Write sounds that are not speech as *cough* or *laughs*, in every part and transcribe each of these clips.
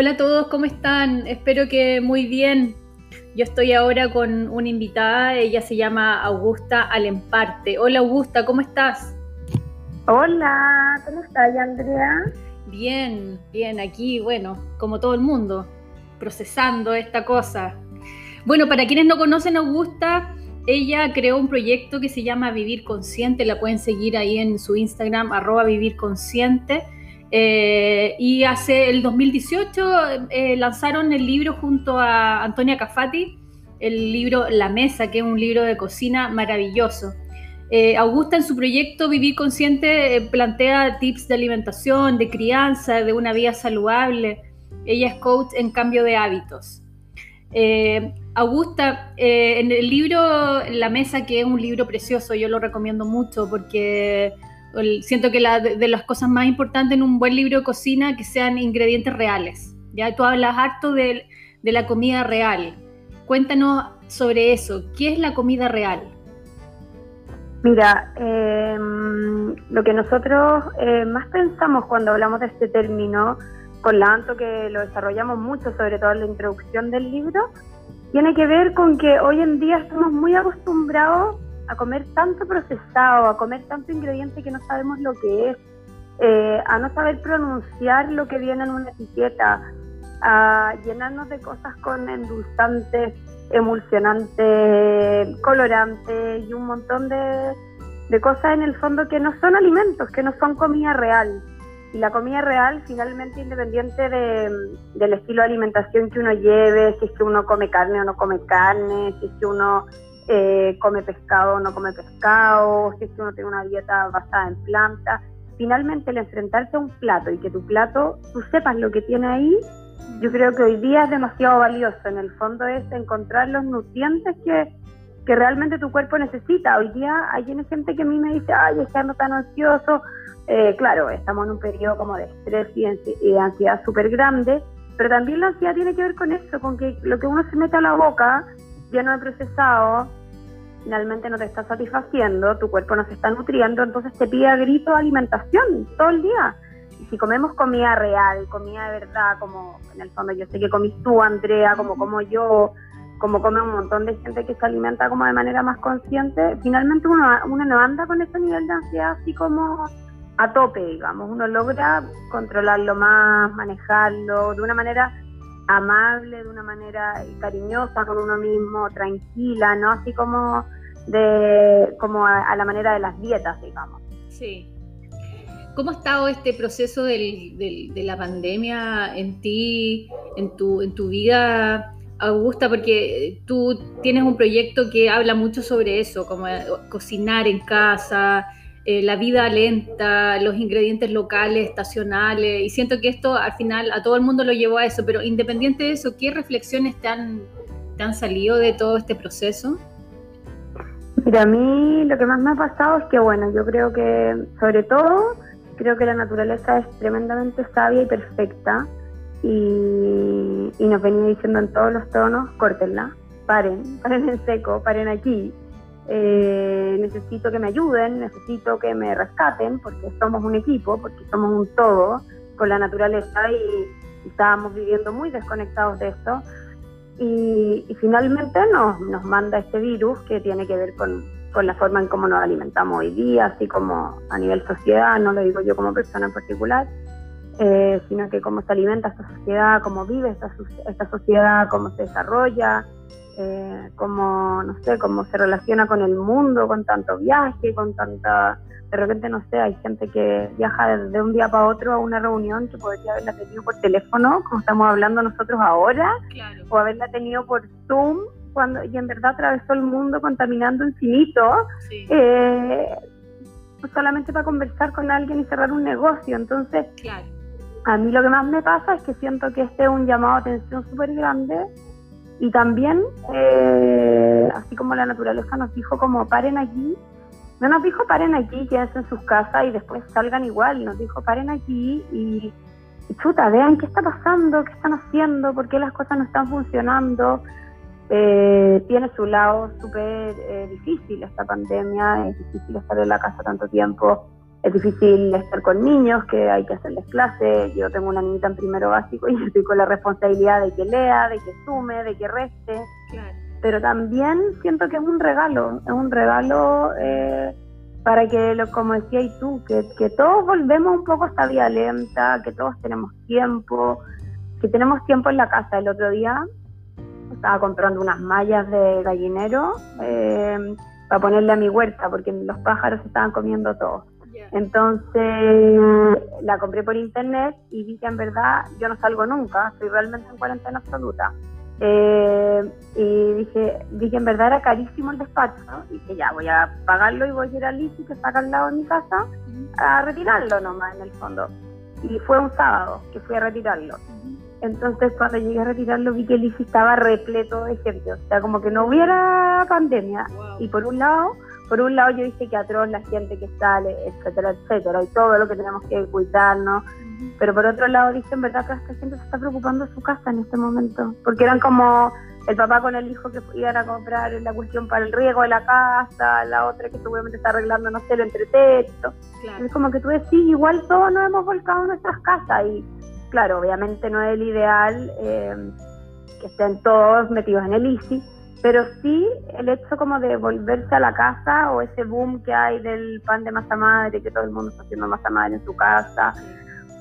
Hola a todos, ¿cómo están? Espero que muy bien. Yo estoy ahora con una invitada, ella se llama Augusta Alemparte. Hola Augusta, ¿cómo estás? Hola, ¿cómo estás, Andrea? Bien, bien, aquí, bueno, como todo el mundo, procesando esta cosa. Bueno, para quienes no conocen a Augusta, ella creó un proyecto que se llama Vivir Consciente, la pueden seguir ahí en su Instagram, arroba Vivir Consciente. Eh, y hace el 2018 eh, lanzaron el libro junto a Antonia Cafati, el libro La Mesa, que es un libro de cocina maravilloso. Eh, Augusta en su proyecto Vivir Consciente plantea tips de alimentación, de crianza, de una vida saludable. Ella es coach en cambio de hábitos. Augusta, eh, en el libro La Mesa, que es un libro precioso, yo lo recomiendo mucho porque siento que la, de, las cosas más importantes en un buen libro de cocina que sean ingredientes reales. Ya tú hablas harto de, la comida real. Cuéntanos sobre eso. ¿Qué es la comida real? Mira, em, lo que nosotros eh, más pensamos cuando hablamos de este término, con la Anto que lo desarrollamos mucho, sobre todo en la introducción del libro, tiene que ver con que hoy en día estamos muy acostumbrados a comer tanto procesado, a comer tanto ingrediente que no sabemos lo que es, eh, a no saber pronunciar lo que viene en una etiqueta, a llenarnos de cosas con endulzantes, emulsionantes, colorantes y un montón de, de cosas en el fondo que no son alimentos, que no son comida real. Y la comida real finalmente independiente del estilo de alimentación que uno lleve, si es que uno come carne o no come carne, si es que uno eh, come pescado o no come pescado, si es que uno tiene una dieta basada en plantas, finalmente el enfrentarse a un plato y que tu plato, tú sepas lo que tiene ahí, yo creo que hoy día es demasiado valioso. En el fondo es encontrar los nutrientes que, realmente tu cuerpo necesita. Hoy día hay gente que a mí me dice, ay, es que ando tan ansioso, eh, claro, estamos en un periodo como de estrés y, de ansiedad súper grande, pero también la ansiedad tiene que ver con eso, con que lo que uno se mete a la boca, lleno de procesado, finalmente no te está satisfaciendo, tu cuerpo no se está nutriendo, entonces te pide a grito alimentación todo el día. Y si comemos comida real, comida de verdad, como en el fondo yo sé que comís tú, Andrea, como como yo, como come un montón de gente que se alimenta como de manera más consciente, finalmente uno, uno no anda con ese nivel de ansiedad así como a tope, digamos. Uno logra controlarlo más, manejarlo de una manera amable, de una manera cariñosa con uno mismo, tranquila, ¿no? Así como de como a, la manera de las dietas, digamos. Sí. ¿Cómo ha estado este proceso de la pandemia en ti, en tu, en tu vida, Augusta? Porque tú tienes un proyecto que habla mucho sobre eso, como cocinar en casa, eh, la vida lenta, los ingredientes locales, estacionales, y siento que esto al final a todo el mundo lo llevó a eso, pero independiente de eso, ¿qué reflexiones te han, han salido de todo este proceso? Mira, a mí lo que más me ha pasado es que, bueno, yo creo que, sobre todo, creo que la naturaleza es tremendamente sabia y perfecta, y, nos venía diciendo en todos los tonos, córtenla, paren, *laughs* paren en seco, paren aquí, eh, necesito que me ayuden, necesito que me rescaten, porque somos un equipo, porque somos un todo con la naturaleza y, estábamos viviendo muy desconectados de esto. Y, finalmente nos, nos manda este virus que tiene que ver con, con la forma en cómo nos alimentamos hoy día, así como a nivel sociedad, no lo digo yo como persona en particular, eh, sino que cómo se alimenta esta sociedad, cómo vive esta, esta sociedad, cómo se desarrolla, eh, cómo, no sé, cómo se relaciona con el mundo, con tanto viaje, con tanta... De repente, no sé, hay gente que viaja de un día para otro a una reunión que podría haberla tenido por teléfono, como estamos hablando nosotros ahora, o haberla tenido por Zoom, cuando y en verdad atravesó el mundo contaminando infinito, eh, solamente para conversar con alguien y cerrar un negocio. Entonces, a mí lo que más me pasa es que siento que este es un llamado a atención súper grande y también, eh, así como la naturaleza nos dijo como paren aquí, no nos dijo paren aquí, quédense en sus casas y después salgan igual, nos dijo paren aquí y, chuta, vean qué está pasando, qué están haciendo, por qué las cosas no están funcionando. Eh, tiene su lado súper eh, difícil esta pandemia, es difícil estar en la casa tanto tiempo, es difícil estar con niños, que hay que hacerles clases. Yo tengo una niñita en primero básico y *laughs* estoy con la responsabilidad de que lea, de que sume, de que reste. Pero también siento que es un regalo, es un regalo eh, para que, lo, como decías tú, que, que todos volvemos un poco a esta vida lenta, que todos tenemos tiempo, que tenemos tiempo en la casa. El otro día estaba comprando unas mallas de gallinero eh, para ponerle a mi huerta, porque los pájaros estaban comiendo todo. Entonces la compré por internet y vi que en verdad yo no salgo nunca, estoy realmente en cuarentena absoluta. Eh, y dije, que en verdad era carísimo el despacho y dije ya voy a pagarlo y voy a ir a Lisi que está acá al lado de mi casa a retirarlo nomás en el fondo. Y fue un sábado que fui a retirarlo. Entonces cuando llegué a retirarlo vi que el estaba repleto de gente, o sea, como que no hubiera pandemia. Y por un lado, por un lado yo dije que atroz la gente que sale, etcétera, etcétera, y todo lo que tenemos que cuidarnos. Pero por otro lado dije, en verdad que esta gente se está preocupando de su casa en este momento, porque eran como el papá con el hijo que iban a comprar la cuestión para el riego de la casa, la otra que seguramente está arreglando, no sé, el entretexto. Es como que tú decís, igual todos nos hemos volcado en nuestras casas y claro, obviamente no es el ideal eh, que estén todos metidos en el ICI, pero sí el hecho como de volverse a la casa o ese boom que hay del pan de masa madre, que todo el mundo está haciendo masa madre en su casa,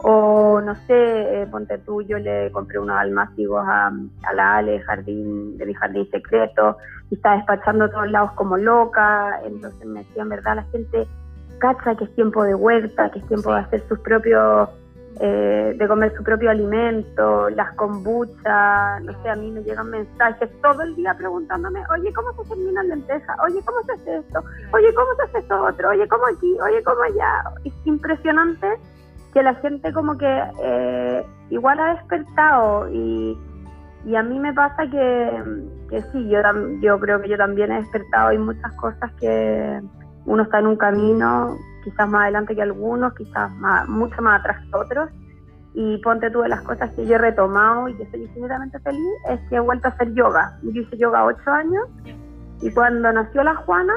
o no sé, eh, ponte tú, yo le compré unos almácigos a, a, la Ale jardín, de mi jardín secreto y está despachando a todos lados como loca, entonces me decía, en verdad, la gente cacha que es tiempo de huerta, que es tiempo de hacer sus propios eh, de comer su propio alimento, las kombuchas, no sé, a mí me llegan mensajes todo el día preguntándome, oye, ¿cómo se termina la lenteja? Oye, ¿cómo se hace esto? Oye, ¿cómo se hace esto otro? Oye, ¿cómo aquí? Oye, ¿cómo allá? Es impresionante que la gente como que eh, igual ha despertado y, y a mí me pasa que, que sí, yo, yo creo que yo también he despertado y muchas cosas que uno está en un camino quizás más adelante que algunos, quizás más, mucho más atrás que otros. Y ponte tú de las cosas que yo he retomado y que estoy infinitamente feliz, es que he vuelto a hacer yoga. Yo hice yoga ocho años y cuando nació la Juana,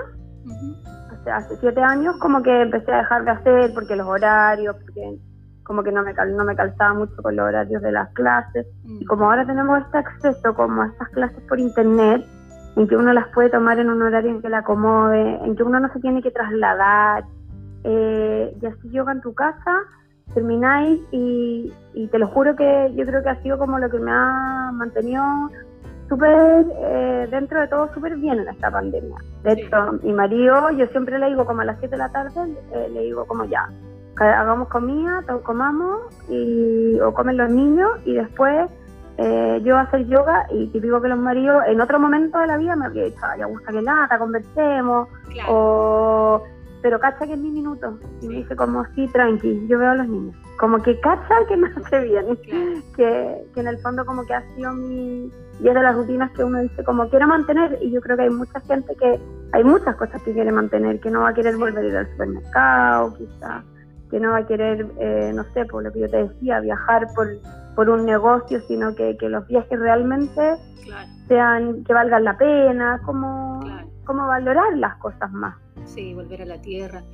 hace siete años, como que empecé a dejar de hacer porque los horarios, porque como que no me, no me calzaba mucho con los horarios de las clases. Y como ahora tenemos este acceso como a estas clases por internet, en que uno las puede tomar en un horario en que la acomode, en que uno no se tiene que trasladar, eh, y así yoga en tu casa, termináis y, te lo juro que yo creo que ha sido como lo que me ha mantenido súper, eh, dentro de todo, súper bien en esta pandemia. De hecho, mi marido, yo siempre le digo como a las 7 de la tarde, eh, le digo como ya, hagamos comida, comamos, y, o comen los niños y después eh, yo hacer yoga y típico que los maridos en otro momento de la vida me habría dicho, ya gusta que lata, conversemos, o pero cacha que es mi minuto. Y me dice como, sí, tranqui, yo veo a los niños. Como que cacha que me hace bien. Que, que en el fondo como que ha sido mi... Y es de las rutinas que uno dice como quiero mantener. Y yo creo que hay mucha gente que... Hay muchas cosas que quiere mantener, que no va a querer volver a ir al supermercado, quizá. Que no va a querer, eh, no sé, por lo que yo te decía, viajar por, por un negocio, sino que, que los viajes realmente sean, que valgan la pena, como, como valorar las cosas más. Sí, volver a la tierra.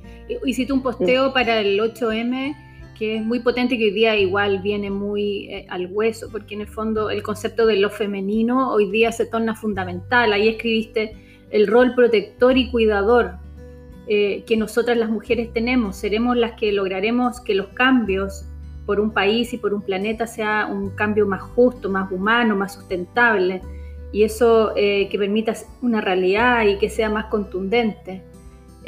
Hiciste un posteo para el 8M que es muy potente, que hoy día igual viene muy eh, al hueso, porque en el fondo el concepto de lo femenino hoy día se torna fundamental. Ahí escribiste el rol protector y cuidador eh, que nosotras las mujeres tenemos. Seremos las que lograremos que los cambios por un país y por un planeta sea un cambio más justo, más humano, más sustentable. Y eso eh, que permita una realidad y que sea más contundente.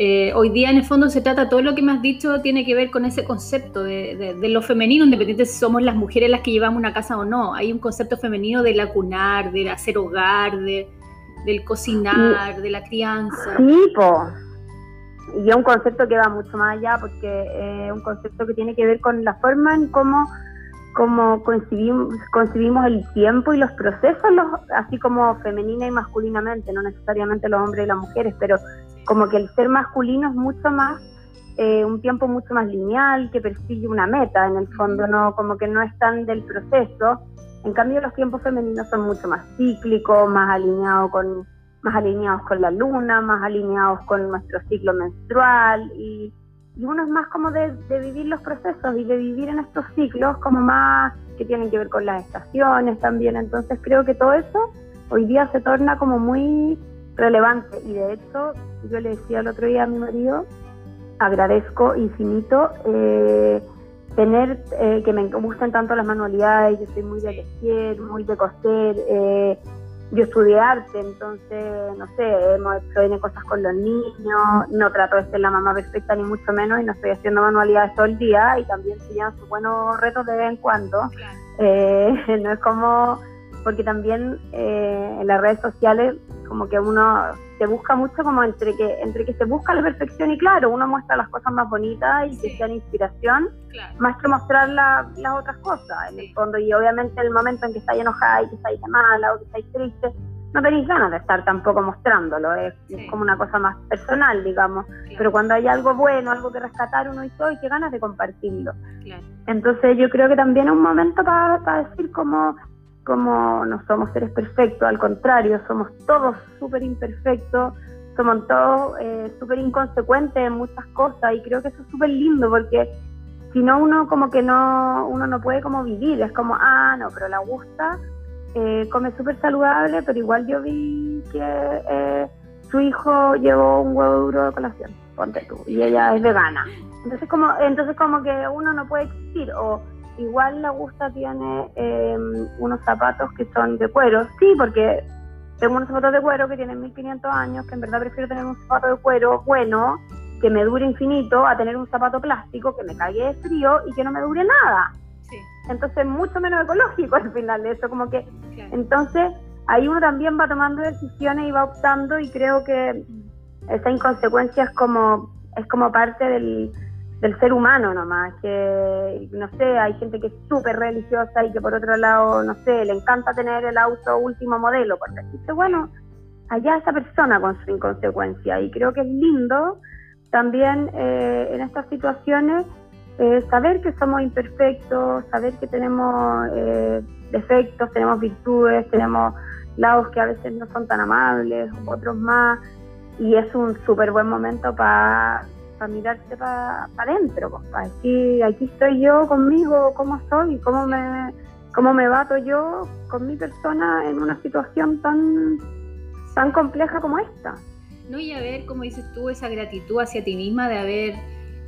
Eh, hoy día en el fondo se trata, todo lo que me has dicho tiene que ver con ese concepto de, lo femenino, independiente si somos las mujeres las que llevamos una casa o no. Hay un concepto femenino de la cunar, de hacer hogar, de, del cocinar, de la crianza. Sí. Y es un concepto que va mucho más allá porque es un concepto que tiene que ver con la forma en cómo, concibimos, concibimos el tiempo y los procesos, los, así como femenina y masculinamente, no necesariamente los hombres y las mujeres, pero como que el ser masculino es mucho más, eh, un tiempo mucho más lineal, que persigue una meta, en el fondo, no como que no es tan del proceso. En cambio, los tiempos femeninos son mucho más cíclicos, más alineados con, más alineados con la luna, más alineados con nuestro ciclo menstrual y, y uno es más como de, vivir los procesos y de vivir en estos ciclos como más que tienen que ver con las estaciones también. Entonces creo que todo eso hoy día se torna como muy relevante y de hecho yo le decía el otro día a mi marido, agradezco infinito eh, tener eh, que me gusten tanto las manualidades, yo soy muy de tejer, muy de coser, eh, yo estudié arte, entonces, no sé, hemos hecho cosas con los niños, no trato de ser la mamá perfecta ni mucho menos y no estoy haciendo manualidades todo el día y también llevan sus buenos retos de vez en cuando. Eh, *laughs* no es como, porque también eh, en las redes sociales como que uno se busca mucho como entre que entre que se busca la perfección y claro, uno muestra las cosas más bonitas y que sean inspiración, más que mostrar las otras cosas en el fondo. Y obviamente el momento en que estáis enojada y que estáis mala o que estáis triste, no tenéis ganas de estar tampoco mostrándolo, es, como una cosa más personal, digamos. Pero cuando hay algo bueno, algo que rescatar, uno dice, ¡ay, qué ganas de compartirlo! Entonces yo creo que también es un momento para decir como como no somos seres perfectos, al contrario, somos todos súper imperfectos, somos todos eh, súper inconsecuentes en muchas cosas y creo que eso es súper lindo porque si no uno como que no, uno no puede como vivir, es como, ah, no, pero la gusta, eh, come súper saludable, pero igual yo vi que eh, su hijo llevó un huevo duro de colación, ponte tú, y ella es vegana. Entonces como, entonces como que uno no puede existir o igual la Gusta tiene em, unos zapatos que son de cuero. Sí, porque tengo unos zapatos de cuero que tienen 1500 años, que en verdad prefiero tener un zapato de cuero bueno, que me dure infinito, a tener un zapato plástico que me cague de frío y que no me dure nada. Sí. Entonces, mucho menos ecológico al final de eso, como que... Entonces, ahí uno también va tomando decisiones y va optando y creo que esa inconsecuencia es como, es como parte del del ser humano nomás, que no sé, hay gente que es súper religiosa y que por otro lado, no sé, le encanta tener el auto último modelo, porque dice, bueno, allá esa persona con su inconsecuencia y creo que es lindo también eh, en estas situaciones eh, saber que somos imperfectos, saber que tenemos eh, defectos, tenemos virtudes, tenemos lados que a veces no son tan amables, otros más, y es un súper buen momento para para mirarse para adentro, pues, para decir, aquí estoy yo conmigo, cómo soy, cómo me, cómo me bato yo con mi persona en una situación tan, tan compleja como esta. No, y a ver, como dices tú, esa gratitud hacia ti misma de haber,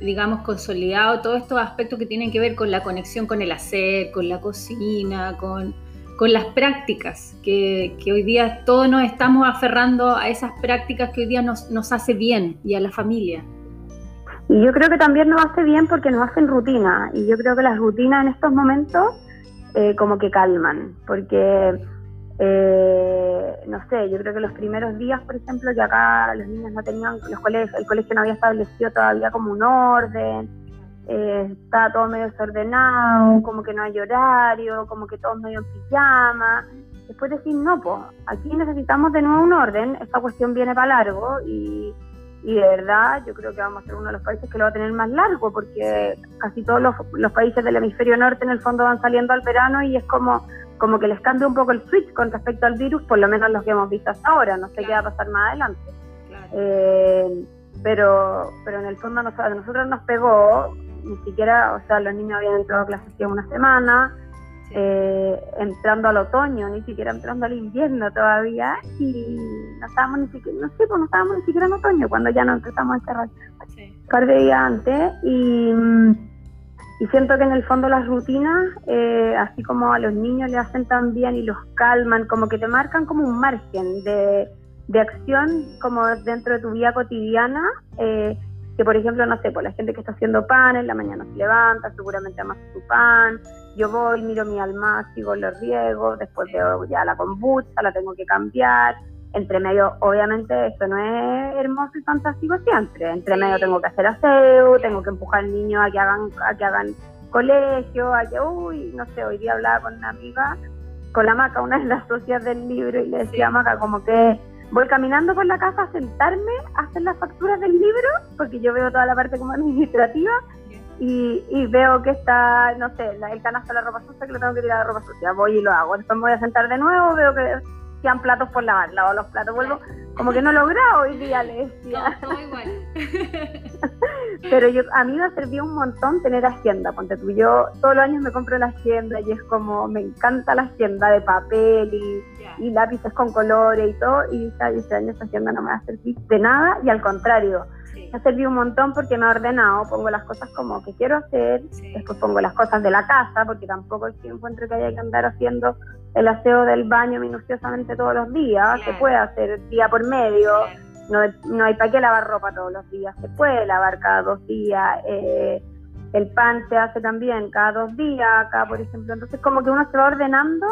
digamos, consolidado todos estos aspectos que tienen que ver con la conexión con el hacer, con la cocina, con, con las prácticas, que, que, hoy día todos nos estamos aferrando a esas prácticas que hoy día nos, nos hace bien y a la familia. Y yo creo que también nos hace bien porque nos hacen rutina. Y yo creo que las rutinas en estos momentos eh, como que calman. Porque, eh, no sé, yo creo que los primeros días, por ejemplo, que acá los niños no tenían, los colegios, el colegio no había establecido todavía como un orden. Eh, estaba todo medio desordenado, como que no hay horario, como que todos medio en pijama. Después decir, no, pues aquí necesitamos de nuevo un orden, esta cuestión viene para largo y y de verdad yo creo que vamos a ser uno de los países que lo va a tener más largo porque casi todos los, países del hemisferio norte en el fondo van saliendo al verano y es como como que les cambia un poco el switch con respecto al virus, por lo menos los que hemos visto hasta ahora, no sé qué va a pasar más adelante. Eh, pero pero en el fondo a nosotros nos pegó, ni siquiera, o sea, los niños habían entrado a clases hace una semana, eh, entrando al otoño, ni siquiera entrando al invierno todavía, y no estábamos ni siquiera, no sé, pues no estábamos ni siquiera en otoño cuando ya nos empezamos a encerrar un par de días antes, y, y, siento que en el fondo las rutinas, eh, así como a los niños le hacen tan bien y los calman, como que te marcan como un margen de, de acción como dentro de tu vida cotidiana. Eh, que por ejemplo, no sé, por la gente que está haciendo pan, en la mañana se levanta, seguramente amasa su pan, yo voy, miro mi alma, sigo los riegos, después veo ya la kombucha, la tengo que cambiar, entre medio, obviamente esto no es hermoso y fantástico siempre, entre medio tengo que hacer aseo, tengo que empujar al niño a que hagan, a que hagan colegio, a que, uy, no sé, hoy día hablaba con una amiga, con la Maca, una de las socias del libro, y le decía a Maca como que voy caminando por la casa a sentarme a hacer las facturas del libro, porque yo veo toda la parte como administrativa, y, veo que está, no sé, el canasto de la ropa sucia, que lo tengo que tirar la ropa sucia, voy y lo hago. Después me voy a sentar de nuevo, veo que sean platos por lavar, lavo los platos, vuelvo, como que no he logrado hoy día, le decía. Todo, igual. *laughs* Pero yo, a mí me ha servido un montón tener agenda. Ponte tú, yo todos los años me compro la agenda y es como, me encanta la agenda de papel y, lápices con colores y todo. Y dije, este año esa agenda no me va a servir de nada y al contrario. Me ha servido un montón porque me ha ordenado, pongo las cosas como que quiero hacer, después pongo las cosas de la casa, porque tampoco es que encuentro que haya que andar haciendo el aseo del baño minuciosamente todos los días, se puede hacer día por medio, no, no hay para qué lavar ropa todos los días, se puede lavar cada dos días, eh, el pan se hace también cada dos días, acá por ejemplo, entonces como que uno se va ordenando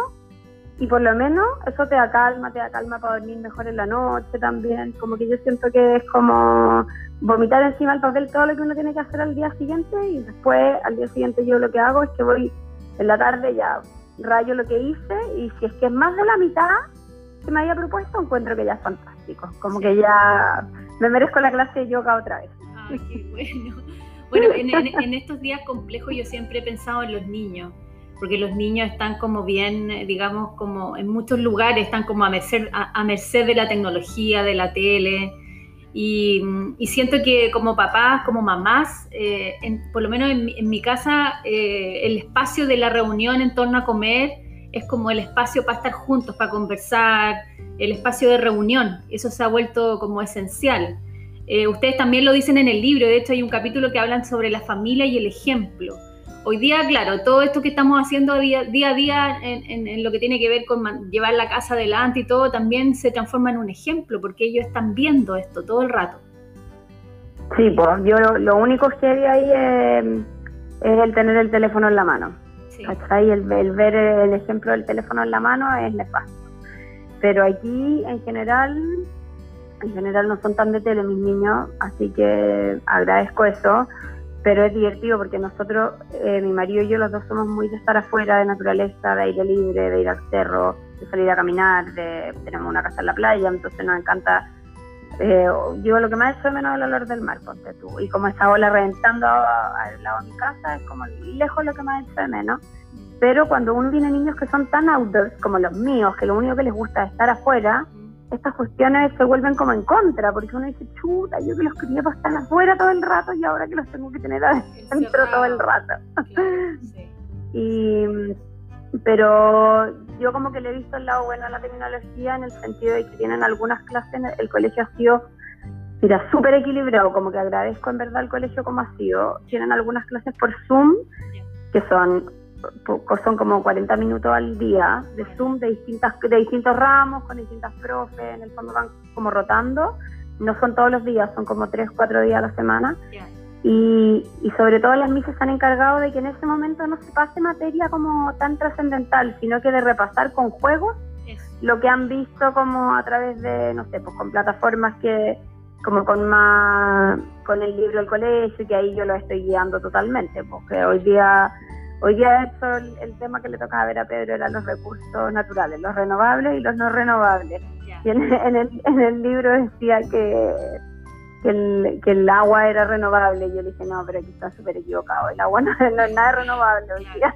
y por lo menos eso te da calma, te da calma para dormir mejor en la noche también, como que yo siento que es como vomitar encima del papel todo lo que uno tiene que hacer al día siguiente y después al día siguiente yo lo que hago es que voy en la tarde ya rayo lo que hice y si es que es más de la mitad que me había propuesto, encuentro que ya es fantástico. Como que ya me merezco la clase de yoga otra vez. Qué bueno. Bueno, *laughs* en, estos días complejos yo siempre he pensado en los niños, porque los niños están como bien, digamos, como en muchos lugares están como a merced, a merced de la tecnología, de la tele, y, siento que como papás, como mamás, eh, por lo menos en, mi casa, eh, el espacio de la reunión en torno a comer es como el espacio para estar juntos, para conversar, el espacio de reunión. Eso se ha vuelto como esencial. Eh, ustedes también lo dicen en el libro, de hecho hay un capítulo que hablan sobre la familia y el ejemplo. Hoy día, claro, todo esto que estamos haciendo día, a día en, lo que tiene que ver con llevar la casa adelante y todo, también se transforma en un ejemplo, porque ellos están viendo esto todo el rato. Sí, pues yo lo, único que hay ahí es, el tener el teléfono en la mano. Sí. El, el, ver el ejemplo del teléfono en la mano es nefasto. Pero aquí, en general, en general no son tan de tele mis niños, así que agradezco eso pero es divertido porque nosotros, eh, mi marido y yo, los dos somos muy de estar afuera, de naturaleza, de aire libre, de ir al cerro, de salir a caminar, de tenemos una casa en la playa, entonces nos encanta. Eh, yo lo que más hecho menos el olor del mar, ponte tú. Y como esa ola reventando al lado de mi casa, es como lejos lo que más hecho de menos. Pero cuando uno tiene niños que son tan outdoors como los míos, que lo único que les gusta es estar afuera, estas cuestiones se vuelven como en contra, porque uno dice, chuta, yo que los quería para estar afuera todo el rato y ahora que los tengo que tener adentro todo el rato. *laughs* y, pero yo como que le he visto el lado bueno a la tecnología en el sentido de que tienen algunas clases, el colegio ha sido, mira, súper equilibrado, como que agradezco en verdad el colegio como ha sido. Tienen algunas clases por Zoom, que son son como 40 minutos al día de Zoom de, distintas, de distintos ramos, con distintas profes, en el fondo van como rotando, no son todos los días, son como 3, 4 días a la semana. Y, y, sobre todo las misas se han encargado de que en ese momento no se pase materia como tan trascendental, sino que de repasar con juegos lo que han visto como a través de, no sé, pues con plataformas que como con más con el libro del colegio, que ahí yo lo estoy guiando totalmente, porque hoy día Hoy día hecho el, tema que le tocaba ver a Pedro eran los recursos naturales, los renovables y los no renovables. Y en, el, en, el, libro decía que, que, el, que el agua era renovable. Y yo le dije, no, pero aquí está súper equivocado. El agua *laughs* no, es nada renovable hoy día.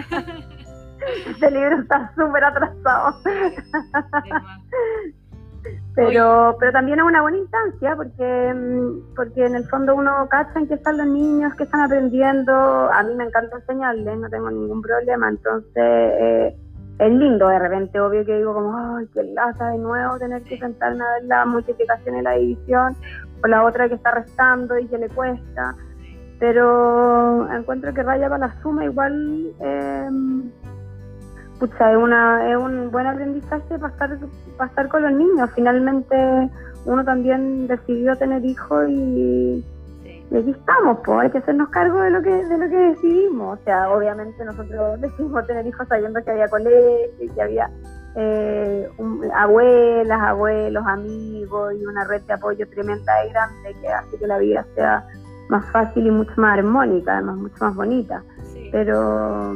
*laughs* este libro está súper atrasado. Pero, pero también es una buena instancia porque, mm, porque en el fondo uno cacha en qué están los niños, que están aprendiendo. A mí me encanta enseñarles, no tengo ningún problema. Entonces eh, es lindo de repente, obvio que digo como, ay, qué lata de nuevo tener que sentarme a ver la multiplicación y la división, o la otra que está restando y que le cuesta. Pero encuentro que raya para la suma igual... Eh, pucha, es, una, es un buen aprendizaje para estar, para estar con los niños. Finalmente uno también decidió tener hijos y, aquí estamos, pues hay que hacernos cargo de lo que de lo que decidimos. O sea, obviamente nosotros *laughs* decidimos tener hijos sabiendo que había colegio, que había eh, abuelas, abuelos, amigos y una red de apoyo tremenda y grande que hace que la vida sea más fácil y mucho más armónica, además mucho más bonita. Pero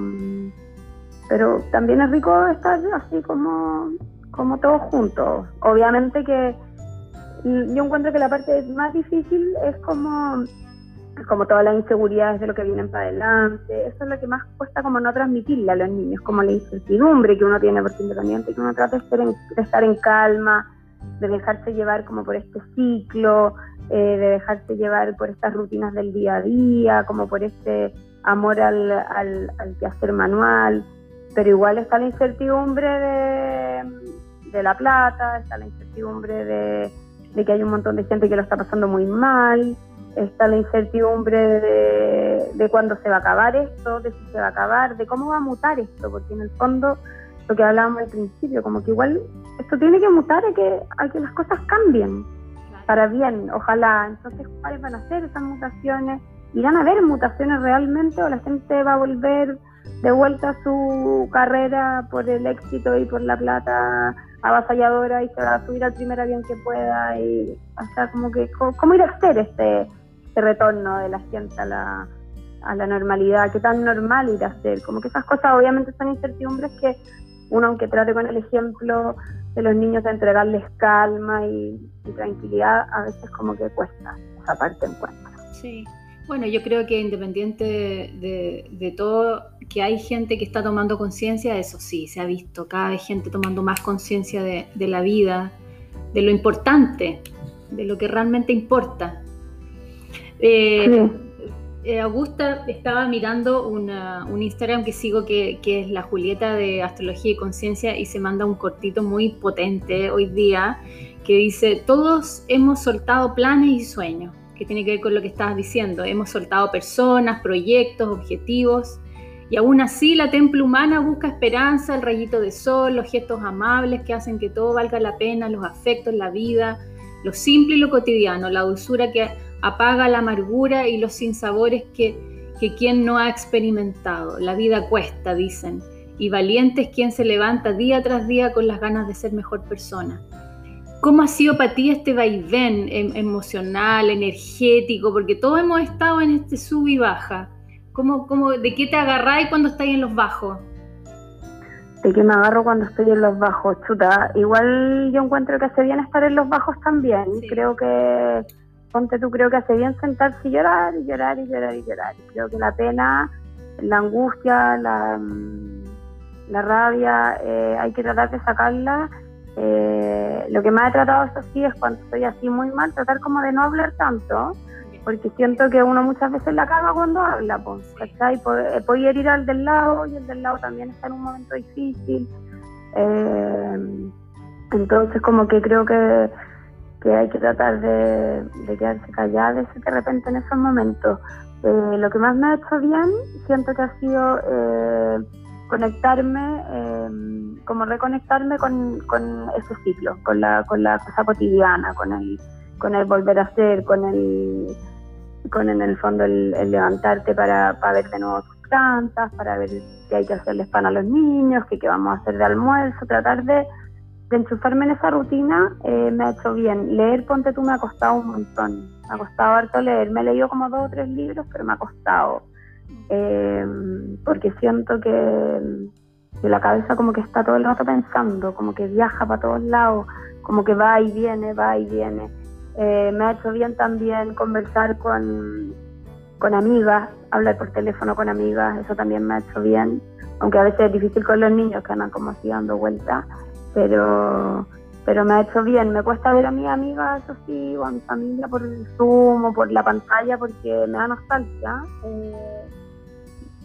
pero también es rico estar así como, como todos juntos. Obviamente que yo encuentro que la parte más difícil es como, como todas las inseguridades de lo que vienen para adelante. Eso es lo que más cuesta como no transmitirle a los niños, como la incertidumbre que uno tiene, porque independiente que uno trata de estar en, de estar en calma, de dejarse llevar como por este ciclo, eh, de dejarse llevar por estas rutinas del día a día, como por este amor al, al, al quehacer manual, pero igual está la incertidumbre de, de la plata, está la incertidumbre de, de, que hay un montón de gente que lo está pasando muy mal, está la incertidumbre de, de cuándo se va a acabar esto, de si se va a acabar, de cómo va a mutar esto, porque en el fondo lo que hablábamos al principio, como que igual esto tiene que mutar a que, a que las cosas cambien para bien, ojalá. Entonces, ¿cuáles van a ser esas mutaciones? ¿Irán a haber mutaciones realmente o la gente va a volver de vuelta su carrera por el éxito y por la plata avasalladora y se va a subir al primer avión que pueda y o como que cómo, irá a ser este, este, retorno de la gente a la, a la normalidad qué tan normal irá a ser como que esas cosas obviamente son incertidumbres que uno aunque trate con el ejemplo de los niños de entregarles calma y, y tranquilidad a veces como que cuesta esa parte en cuenta. Sí bueno, yo creo que independiente de, todo, que hay gente que está tomando conciencia, eso sí, se ha visto, cada vez gente tomando más conciencia de, la vida, de lo importante, de lo que realmente importa. Eh, eh, Augusta estaba mirando un Instagram que sigo que, que, es la Julieta de Astrología y Conciencia y se manda un cortito muy potente hoy día que dice, todos hemos soltado planes y sueños que tiene que ver con lo que estabas diciendo. Hemos soltado personas, proyectos, objetivos, y aún así la templo humana busca esperanza, el rayito de sol, los gestos amables que hacen que todo valga la pena, los afectos, la vida, lo simple y lo cotidiano, la dulzura que apaga la amargura y los sinsabores que, que quien no ha experimentado. La vida cuesta, dicen, y valiente es quien se levanta día tras día con las ganas de ser mejor persona. ¿Cómo ha sido para ti este vaivén em, emocional, energético? Porque todos hemos estado en este sub y baja. ¿Cómo, cómo, ¿De qué te agarráis cuando estáis en los bajos? De qué me agarro cuando estoy en los bajos, chuta. Igual yo encuentro que hace bien estar en los bajos también. Creo que, ponte tú, creo que hace bien sentarse y llorar, y llorar, y llorar, y llorar. Creo que la pena, la angustia, la, mm, la rabia, eh, hay que tratar de sacarla eh, lo que me ha tratado eso sí es cuando estoy así muy mal, tratar como de no hablar tanto, porque siento que uno muchas veces la caga cuando habla, pues, ¿cachai? Eh, Puede ir al del lado y el del lado también está en un momento difícil. Eh, entonces como que creo que, que hay que tratar de, de quedarse callada de repente en esos momentos. Eh, lo que más me ha hecho bien, siento que ha sido conectarme, em, como reconectarme con, con ese ciclo, con la, con la cosa cotidiana, con el, con el volver a ser, con el, con en el fondo el, levantarte para, para, ver de nuevo tus plantas, para ver qué hay que hacerles pan a los niños, qué, qué vamos a hacer de almuerzo, tratar de, de enchufarme en esa rutina eh, me ha hecho bien. Leer, ponte tú, me ha costado un montón. Me ha costado harto leer. Me he leído como dos o tres libros, pero me ha costado eh, porque siento que, la cabeza como que está todo el rato pensando, como que viaja para todos lados, como que va y viene, va y viene. Eh, me ha hecho bien también conversar con, con amigas, hablar por teléfono con amigas, eso también me ha hecho bien, aunque a veces es difícil con los niños que andan como así dando vueltas, pero pero me ha hecho bien. Me cuesta ver a mis amigas, eso o a mi familia por el Zoom o por la pantalla porque me da nostalgia. Eh,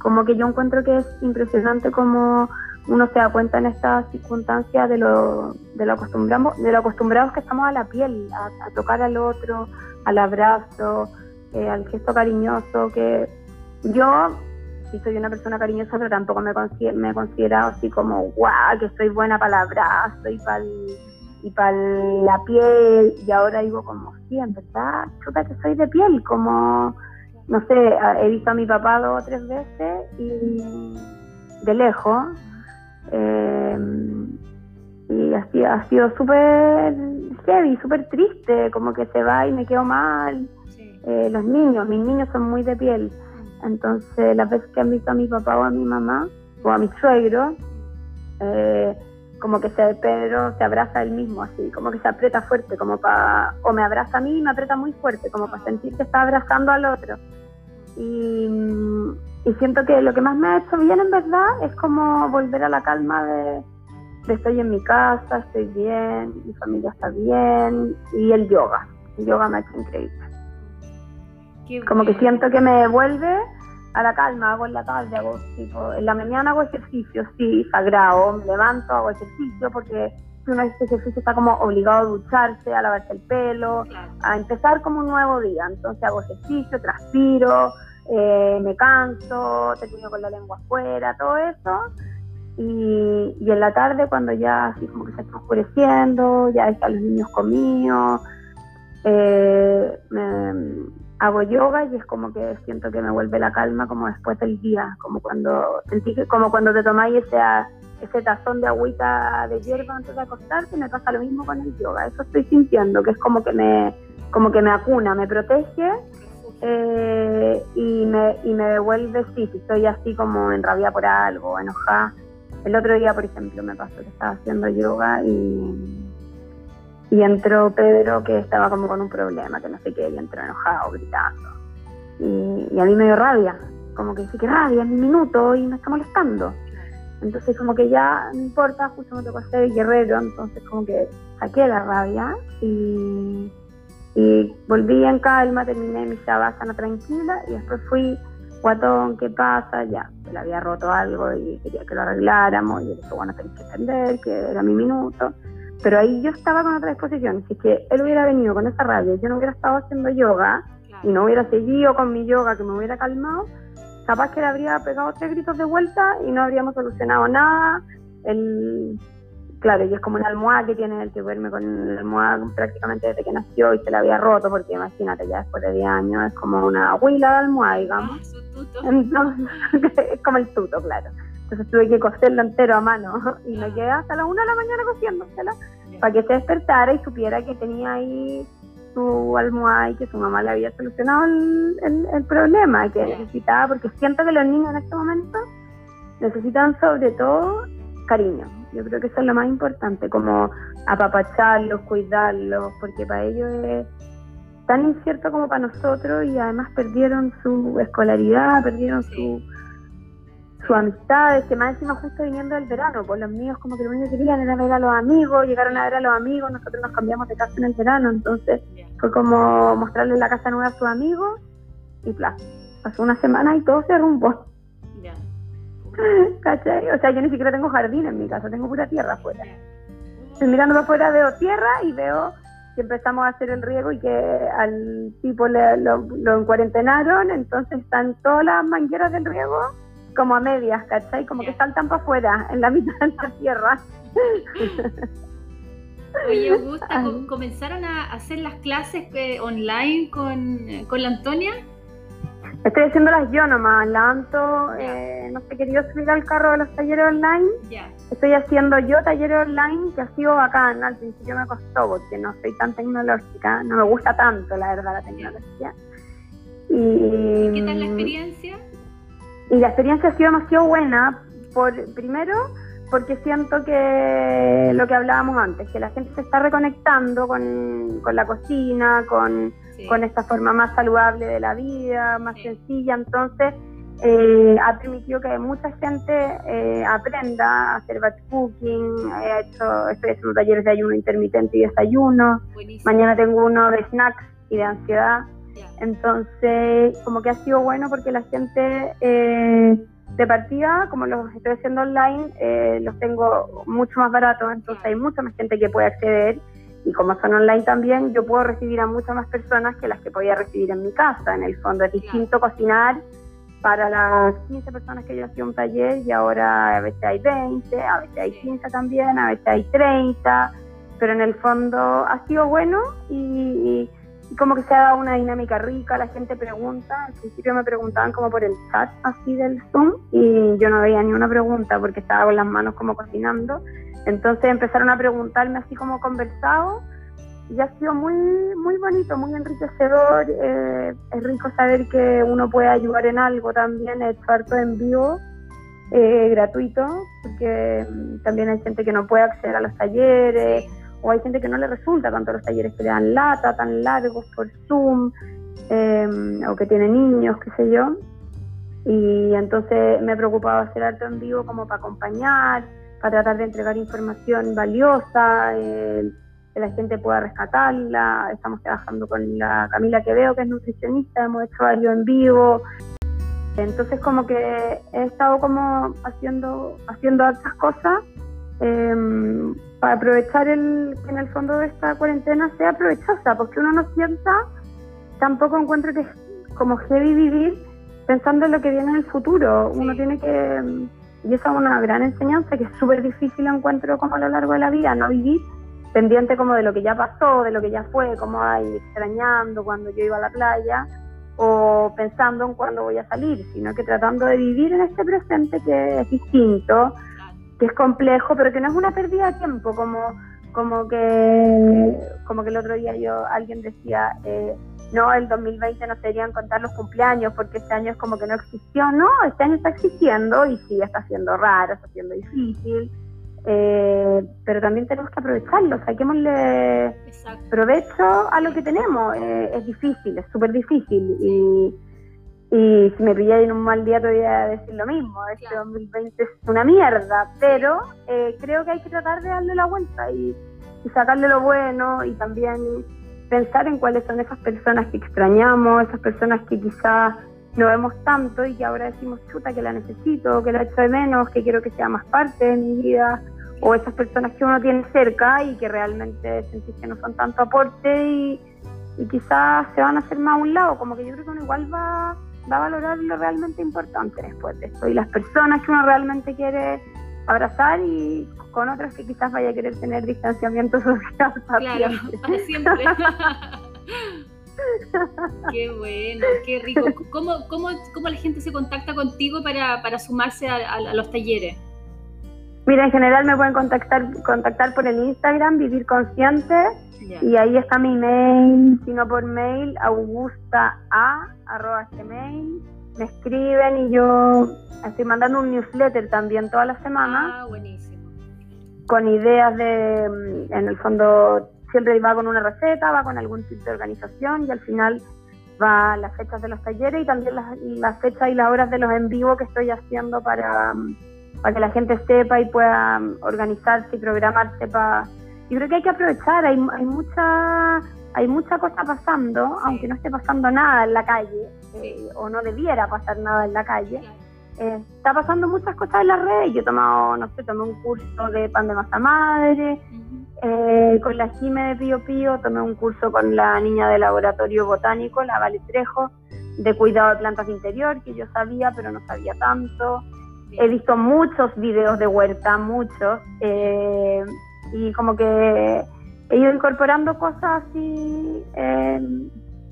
como que yo encuentro que es impresionante como uno se da cuenta en estas circunstancias de lo, de lo, acostumbramos, de lo acostumbrados que estamos a la piel, a, tocar al otro, al abrazo, eh, al gesto cariñoso, que yo sí soy una persona cariñosa, pero tampoco me, me he considerado así como, guau, que soy buena para el abrazo y para y para la piel, y ahora digo como, sí, en verdad, chuta que soy de piel, como no sé, he visto a mi papá dos o tres veces y de lejos. Eh, y así ha sido súper heavy, súper triste, como que se va y me quedo mal. Eh, los niños, mis niños son muy de piel. Entonces, las veces que han visto a mi papá o a mi mamá, o a mi suegro, eh, como que se, Pedro se abraza él mismo, así, como que se aprieta fuerte, como para, o me abraza a mí y me aprieta muy fuerte, como para sentir que está abrazando al otro. Y, siento que lo que más me ha hecho bien en verdad es como volver a la calma de, estoy en mi casa, estoy bien, mi familia está bien y el yoga. El yoga me ha hecho increíble. como que siento que me devuelve a la calma, hago en la tarde, hago tipo, en la mañana hago ejercicio, sí, sagrado, me levanto, hago ejercicio porque si uno hace ejercicio está como obligado a ducharse, a lavarse el pelo, a empezar como un nuevo día. Entonces hago ejercicio, transpiro, eh, me canso, termino con la lengua afuera, todo eso. Y, y, en la tarde cuando ya así como que se está oscureciendo, ya están los niños comidos, eh, hago yoga y es como que siento que me vuelve la calma como después del día, como cuando sentí como cuando te tomáis ese, ese tazón de agüita de hierba antes de acostarte, me pasa lo mismo con el yoga, eso estoy sintiendo, que es como que me, como que me acuna, me protege eh, y, me, y me devuelve, sí, si estoy así como en rabia por algo, enojada. El otro día, por ejemplo, me pasó que estaba haciendo yoga y y entró Pedro que estaba como con un problema, que no sé qué, y entró enojado, gritando. Y, a mí me dio rabia, como que dice que rabia, es un minuto y me está molestando. Entonces como que ya no importa, justo me tocó ser guerrero, entonces como que saqué la rabia y, y volví en calma, terminé mi shavasana tranquila y después fui, guatón, ¿qué pasa? Ya, se le había roto algo y quería que lo arregláramos y él dijo, bueno, tenés que entender que era mi minuto. Pero ahí yo estaba con otra disposición. Si es que él hubiera venido con esa rabia, yo no hubiera estado haciendo yoga y no hubiera seguido con mi yoga, que me hubiera calmado, capaz que le habría pegado tres gritos de vuelta y no habríamos solucionado nada. El, claro, y es como una almohada que tiene el que duerme con la almohada prácticamente desde que nació y se la había roto, porque imagínate, ya después de 10 años es como una huila de almohada, digamos. Ah, Entonces, *laughs* es como el tuto, claro. Entonces tuve que coserlo entero a mano *laughs* y me quedé hasta las una de la mañana cosiéndosela para que se despertara y supiera que tenía ahí su almohada y que su mamá le había solucionado el, el, problema que necesitaba, porque siento que los niños en este momento necesitan sobre todo cariño. Yo creo que eso es lo más importante, como apapacharlos, cuidarlos, porque para ellos es tan incierto como para nosotros y además perdieron su escolaridad, perdieron su sus amistades, que más encima justo viniendo del verano, pues los míos como que lo único que querían era ver a los amigos, llegaron a ver a los amigos, nosotros nos cambiamos de casa en el verano, entonces fue como mostrarles la casa nueva a sus amigos y pla, pasó una semana y todo se arrumbó. *laughs* ¿Cachai? O sea, yo ni siquiera tengo jardín en mi casa, tengo pura tierra afuera. Estoy mirando para afuera, veo tierra y veo que empezamos a hacer el riego y que al tipo le, lo, lo encuarentenaron, entonces están todas las mangueras del riego como a medias, ¿cachai? Como que saltan para afuera, en la mitad de la tierra. Oye, Augusta, ¿comenzaron a hacer las clases eh, online con, con la Antonia? Estoy haciéndolas yo nomás, la Anto eh, no se quería subir al carro de los talleres online. Estoy haciendo yo talleres online que ha sido bacán, al principio me costó porque no soy tan tecnológica, no me gusta tanto la verdad la tecnología. ¿Y qué tal la experiencia? Y la experiencia ha sido demasiado buena, por, primero porque siento que lo que hablábamos antes, que la gente se está reconectando con, la cocina, con, esta forma más saludable de la vida, más sencilla, entonces eh, ha permitido que mucha gente eh, aprenda a hacer batch cooking, he hecho, estoy haciendo talleres de ayuno intermitente y desayuno, mañana tengo uno de snacks y de ansiedad, entonces, como que ha sido bueno porque la gente eh, de partida, como los estoy haciendo online, eh, los tengo mucho más baratos, entonces hay mucha más gente que puede acceder. Y como son online también, yo puedo recibir a muchas más personas que las que podía recibir en mi casa. En el fondo es distinto cocinar para las 15 personas que yo hacía un taller y ahora a veces hay 20, a veces hay 15 también, a veces hay 30, pero en el fondo ha sido bueno y como que se ha dado una dinámica rica, la gente pregunta, al principio me preguntaban como por el chat así del Zoom y yo no veía ni una pregunta porque estaba con las manos como cocinando, entonces empezaron a preguntarme así como conversado y ha sido muy muy bonito, muy enriquecedor, eh, es rico saber que uno puede ayudar en algo también, he hecho harto en vivo, eh, gratuito, porque mm, también hay gente que no puede acceder a los talleres o hay gente que no le resulta tanto los talleres que le dan lata, tan largos por Zoom, em, o que tiene niños, qué sé yo. Y entonces me preocupaba hacer harto en vivo como para acompañar, para tratar de entregar información valiosa, que la gente pueda rescatarla. Estamos trabajando con la Camila Quevedo, que es nutricionista, hemos hecho varios en vivo. Entonces como que he estado como haciendo, haciendo otras cosas em, para aprovechar el, que en el fondo de esta cuarentena sea provechosa, porque uno no sienta, tampoco encuentro que es como heavy vivir pensando en lo que viene en el futuro. Uno tiene que, y esa es una gran enseñanza que es súper difícil encuentro como a lo largo de la vida, no vivir pendiente como de lo que ya pasó, de lo que ya fue, como hay extrañando cuando yo iba a la playa o pensando en cuándo voy a salir, sino que tratando de vivir en este presente que es distinto, que es complejo, pero que no es una pérdida de tiempo, como, como que como que el otro día yo alguien decía eh, no, el 2020 no serían contar los cumpleaños porque este año es como que no existió, no, este año está existiendo y sí, está siendo raro, está siendo difícil, eh, pero también tenemos que aprovecharlo, saquémosle provecho a lo que tenemos. Eh, es difícil, es súper difícil. Y, y si me pilláis en un mal día, te voy a decir lo mismo. Este 2020 es una mierda, pero eh, creo que hay que tratar de darle la vuelta y, y sacarle lo bueno y también pensar en cuáles son esas personas que extrañamos, esas personas que quizás no vemos tanto y que ahora decimos, chuta, que la necesito, que la echo de menos, que quiero que sea más parte de mi vida o esas personas que uno tiene cerca y que realmente sentís que no son tanto aporte y, quizás se van a hacer más a un lado, como que yo creo que uno igual va, va a valorar lo realmente importante después de esto y las personas que uno realmente quiere abrazar y con otras que quizás vaya a querer tener distanciamiento *laughs* social claro, siempre. *laughs* *laughs* qué bueno, qué rico. ¿Cómo, cómo, cómo la gente se contacta contigo para, para sumarse a los talleres? Mira, en general me pueden contactar contactar por el Instagram, Vivir Consciente, y ahí está mi mail, sino por mail, augusta.a.gmail. Me escriben y yo estoy mandando un newsletter también toda la semana. Ah, buenísimo. Con ideas de, mm, en el fondo, siempre va con una receta, va con algún tipo de organización y al final va las fechas de los talleres y también las, las fechas y las horas de los en vivo que estoy haciendo para mm, para que la gente sepa y pueda um, organizarse y programarse para... Yo creo que hay que aprovechar, hay, hay mucha hay mucha cosa pasando, aunque no esté pasando nada en la calle, eh, o no debiera pasar nada en la calle. Eh, está pasando muchas cosas en las redes. Yo he tomado, no sé, tomé un curso de pan de masa madre, eh, con la Jime de Pío Pío, tomé un curso con la niña de laboratorio botánico, la Vale Trejo, de cuidado de plantas de interior, que yo sabía, pero no sabía tanto. He visto muchos videos de huerta, muchos, eh, y como que he ido incorporando cosas así eh,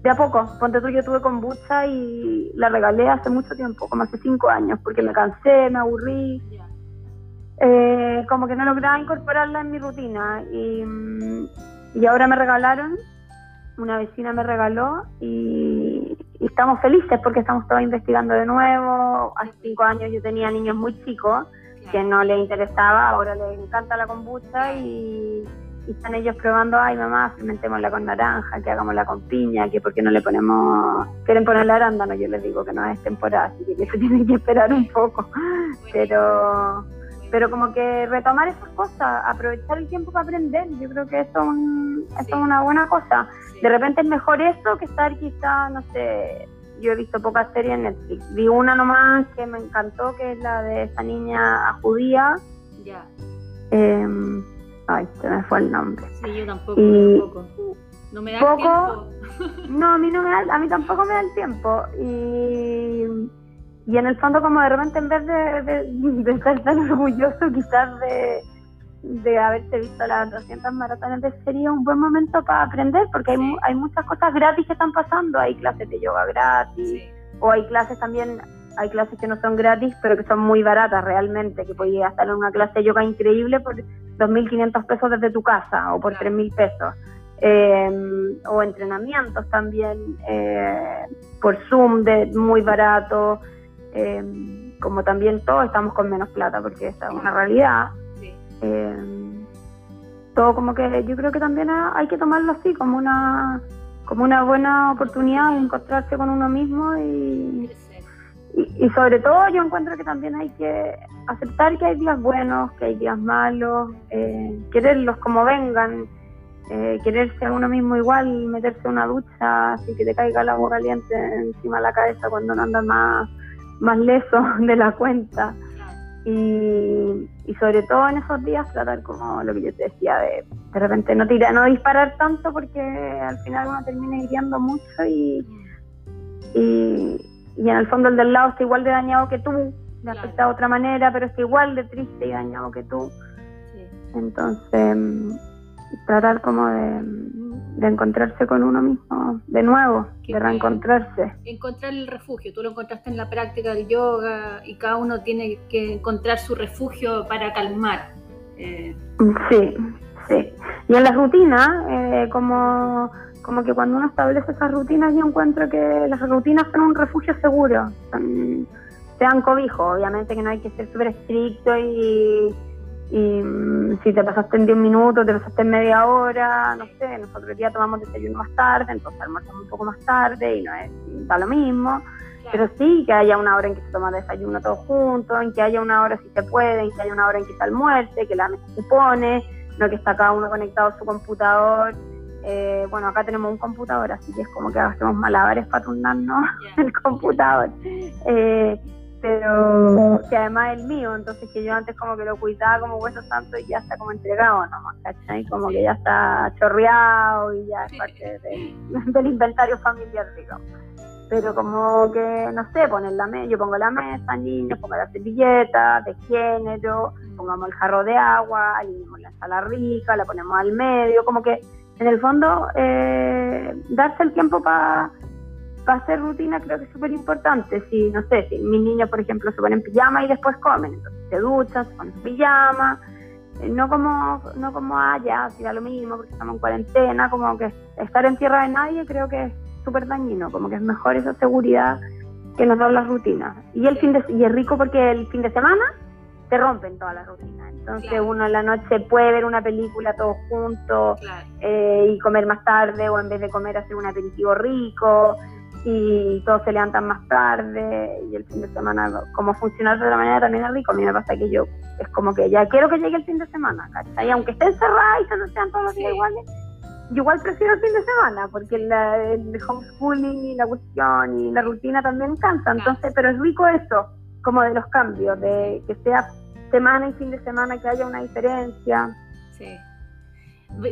de a poco. Ponte tú, yo tuve kombucha y la regalé hace mucho tiempo, como hace cinco años, porque me cansé, me aburrí. Eh, como que no lograba incorporarla en mi rutina y, y ahora me regalaron, una vecina me regaló y, y estamos felices porque estamos todos investigando de nuevo. Hace cinco años yo tenía niños muy chicos que no les interesaba, ahora les encanta la kombucha y, están ellos probando, ay mamá, fermentémosla con naranja, que hagámosla con piña, que por qué no le ponemos, quieren ponerle arándano, yo les digo que no es temporada, así que se *laughs* tienen que esperar un poco, pero pero como que retomar esas cosas, aprovechar el tiempo para aprender, yo creo que eso, es una buena cosa. De repente es mejor eso que estar quizá, no sé, yo he visto pocas series en Netflix. Vi una nomás que me encantó, que es la de esa niña judía. Ya. Em, ay, se me fue el nombre. Sí, yo tampoco, tampoco. No me da poco, tiempo. *laughs* no, a mí, no me da, a mí tampoco me da el tiempo. Y y en el fondo como de repente en vez de, estar tan *laughs* orgulloso quizás de, de haberte visto las 200 maratones de sería un buen momento para aprender porque hay, hay muchas cosas gratis que están pasando, hay clases de yoga gratis o hay clases también, hay clases que no son gratis pero que son muy baratas realmente, que podías estar en una clase de yoga increíble por 2.500 pesos desde tu casa o por 3.000 pesos. Em, o entrenamientos también eh, por Zoom de muy barato. Em, como también todos estamos con menos plata, porque esa es una realidad. Em, todo como que yo creo que también hay que tomarlo así, como una como una buena oportunidad de encontrarse con uno mismo y, y, sobre todo yo encuentro que también hay que aceptar que hay días buenos, que hay días malos, eh, quererlos como vengan eh, quererse a uno mismo igual, meterse una ducha, así que te caiga el agua caliente encima de la cabeza cuando no andas más, más leso *laughs* de la cuenta. Y, sobre todo en esos días tratar como lo que yo te decía, de de repente no tirar, no disparar tanto porque al final uno termina hiriendo mucho y, y, en el fondo el del lado está igual de dañado que tú, le afecta de otra manera, pero está igual de triste y dañado que tú. Entonces, tratar como de, encontrarse con uno mismo de nuevo, de reencontrarse. Encontrar el refugio, tú lo encontraste en la práctica del yoga y cada uno tiene que encontrar su refugio para calmar. Eh. Sí, sí. Y en las rutinas, eh, como, como que cuando uno establece esas rutinas, yo encuentro que las rutinas son un refugio seguro, son, sean cobijo, obviamente que no hay que ser súper estricto y y mm, si te pasaste en 10 minutos, te pasaste en media hora, no sé, nosotros ya tomamos desayuno más tarde, entonces almorzamos un poco más tarde y no es, da lo mismo. Pero sí, que haya una hora en que se toma desayuno todos juntos, en que haya una hora si se puede, en que haya una hora en que se almuerce, que la mesa se pone, no que está cada uno conectado a su computador. Eh, bueno, acá tenemos un computador, así que es como que hacemos malabares para turnarnos *laughs* el computador. Eh, pero que además es el mío, entonces que yo antes como que lo cuidaba como hueso santo y ya está como entregado nomás, ¿cachai? Como que ya está chorreado y ya es parte *laughs* del inventario familiar, digamos. Pero como que, no sé, poner la mesa, yo pongo la mesa, niños, pongo la servilleta de género, pongamos el jarro de agua, alineamos la sala rica, la ponemos al medio, como que en el fondo eh, darse el tiempo para para hacer rutina creo que es súper importante. Si, no sé, si mis niños, por ejemplo, se ponen pijama y después comen, entonces se duchan, se ponen pijama, eh, no como, no como, ya, si da lo mismo porque estamos en cuarentena, como que estar en tierra de nadie creo que es súper dañino, como que es mejor esa seguridad que nos da las rutinas. Y, el fin de, y es rico porque el fin de semana te rompen todas las rutinas. Entonces uno en la noche puede ver una película todos juntos eh, y comer más tarde o en vez de comer hacer un aperitivo rico y todos se levantan más tarde y el fin de semana, como funcionar de otra manera también es rico. A mí me pasa que yo es como que ya quiero que llegue el fin de semana, ¿cachai? Aunque esté encerrada y que no sean todos los días iguales, yo igual prefiero el fin de semana porque el homeschooling y la cuestión y la rutina también cansa. Entonces, pero es rico eso, como de los cambios, de que sea semana y fin de semana, que haya una diferencia. Sí.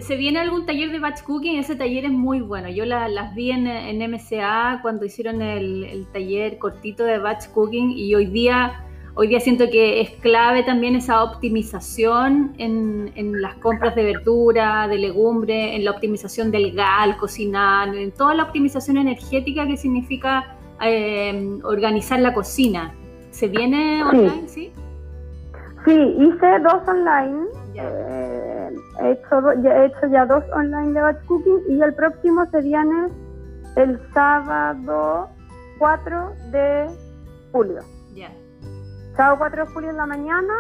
¿Se viene algún taller de batch cooking? Ese taller es muy bueno. Yo las vi en, MCA cuando hicieron el, taller cortito de batch cooking y hoy día, hoy día siento que es clave también esa optimización en, las compras de verdura, de legumbre, en la optimización del gal, cocinar, en toda la optimización energética que significa eh, organizar la cocina. ¿Se viene online? Sí, sí, hice dos online. Eh, he, hecho, he hecho ya dos online de batch cooking y el próximo se viene el sábado 4 de julio. Sábado 4 de julio en la mañana,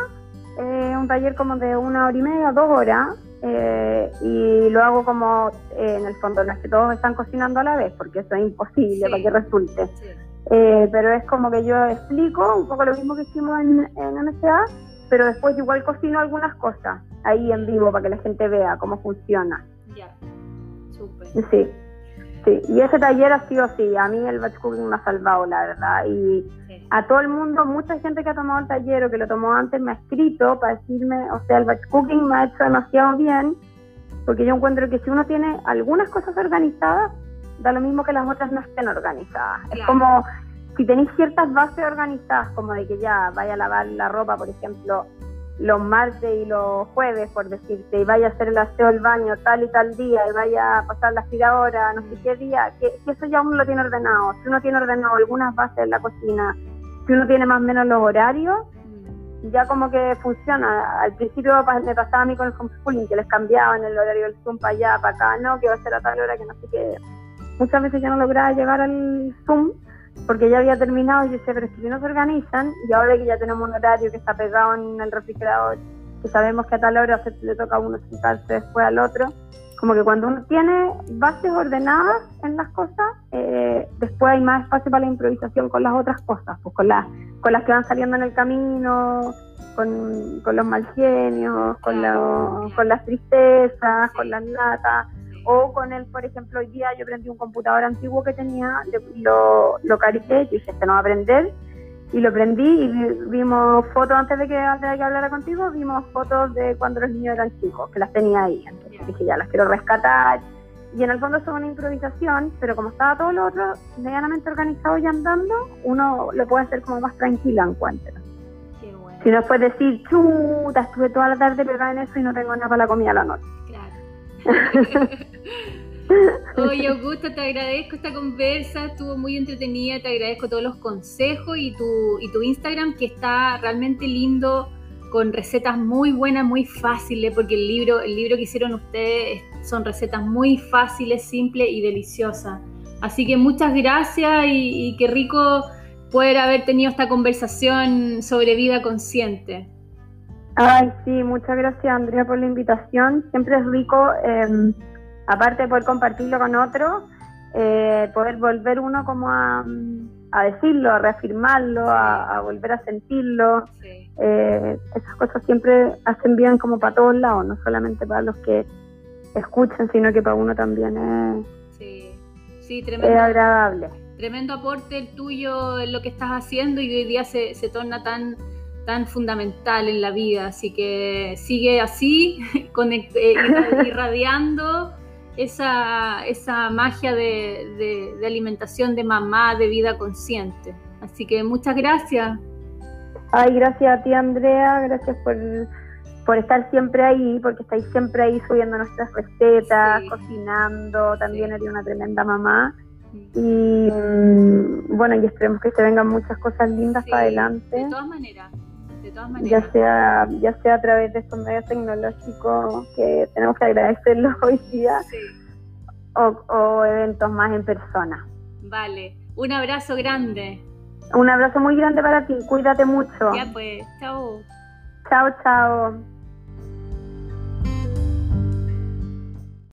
eh, un taller como de una hora y media, dos horas, eh, y lo hago como en el fondo, no es que todos están cocinando a la vez, porque eso es imposible para que resulte. pero es como que yo explico un poco lo mismo que hicimos en, en MCA, pero después igual cocino algunas cosas ahí en vivo para que la gente vea cómo funciona. Ya, súper. Sí, sí. Y ese taller ha sido así, a mí el batch cooking me ha salvado, la verdad. Y a todo el mundo, mucha gente que ha tomado el taller o que lo tomó antes me ha escrito para decirme, o sea, el batch cooking me ha hecho demasiado bien, porque yo encuentro que si uno tiene algunas cosas organizadas, da lo mismo que las otras no estén organizadas. Es como si tenéis ciertas bases organizadas, como de que ya vaya a lavar la ropa, por ejemplo, los martes y los jueves, por decirte, y vaya a hacer el aseo del baño tal y tal día, y vaya a pasar la aspiradora, no sé qué día, que, eso ya uno lo tiene ordenado. Si uno tiene ordenado algunas bases en la cocina, si uno tiene más o menos los horarios, ya como que funciona. Al principio me pasaba a mí con el homeschooling, que les cambiaban el horario del Zoom para allá, para acá, no, que va a ser a tal hora, que no sé qué. Muchas veces ya no lograba llegar al Zoom porque ya había terminado y yo decía, pero es que si no se organizan, y ahora que ya tenemos un horario que está pegado en el refrigerador, que sabemos que a tal hora se le toca a uno sentarse después al otro, como que cuando uno tiene bases ordenadas en las cosas, eh, después hay más espacio para la improvisación con las otras cosas, pues con las, con las que van saliendo en el camino, con, los mal genios, con, con las tristezas, con las latas. O con el, por ejemplo, hoy día yo prendí un computador antiguo que tenía, lo, lo carité, y dije, este no va a prender, y lo prendí y vimos fotos antes de que antes de que hablara contigo vimos fotos de cuando los niños eran chicos que las tenía ahí. Entonces dije ya las quiero rescatar y en el fondo son una improvisación pero como estaba todo lo otro medianamente organizado y andando uno lo puede hacer como más tranquila encuentro si no puedes decir chuta estuve toda la tarde pegada en eso y no tengo nada para la comida a la noche *laughs* Oye, Augusto, te agradezco esta conversa, estuvo muy entretenida, te agradezco todos los consejos y tu, y tu Instagram que está realmente lindo, con recetas muy buenas, muy fáciles, porque el libro, el libro que hicieron ustedes son recetas muy fáciles, simples y deliciosas. Así que muchas gracias y, y qué rico poder haber tenido esta conversación sobre vida consciente. Ay, sí, muchas gracias Andrea por la invitación. Siempre es rico. Eh, aparte de poder compartirlo con otros, eh, poder volver uno como a, decirlo, a reafirmarlo, a, volver a sentirlo. Eh, esas cosas siempre hacen bien como para todos lados, no solamente para los que escuchan, sino que para uno también es, agradable. Tremendo aporte el tuyo en lo que estás haciendo y hoy día se, se torna tan tan fundamental en la vida, así que sigue así, *laughs* eh, irradiando esa, esa magia de, alimentación de mamá, de vida consciente. Así que muchas gracias. Ay, gracias a ti, Andrea, gracias por, por estar siempre ahí, porque estáis siempre ahí subiendo nuestras recetas, cocinando, también eres una tremenda mamá. Y mm, bueno, y esperemos que se vengan muchas cosas lindas para adelante. De todas maneras. Ya sea, ya sea a través de estos medios tecnológicos que tenemos que agradecerlo *laughs* hoy día, o, eventos más en persona. Vale, un abrazo grande. Un abrazo muy grande para ti, cuídate mucho. Ya pues, chao. Chao, chao.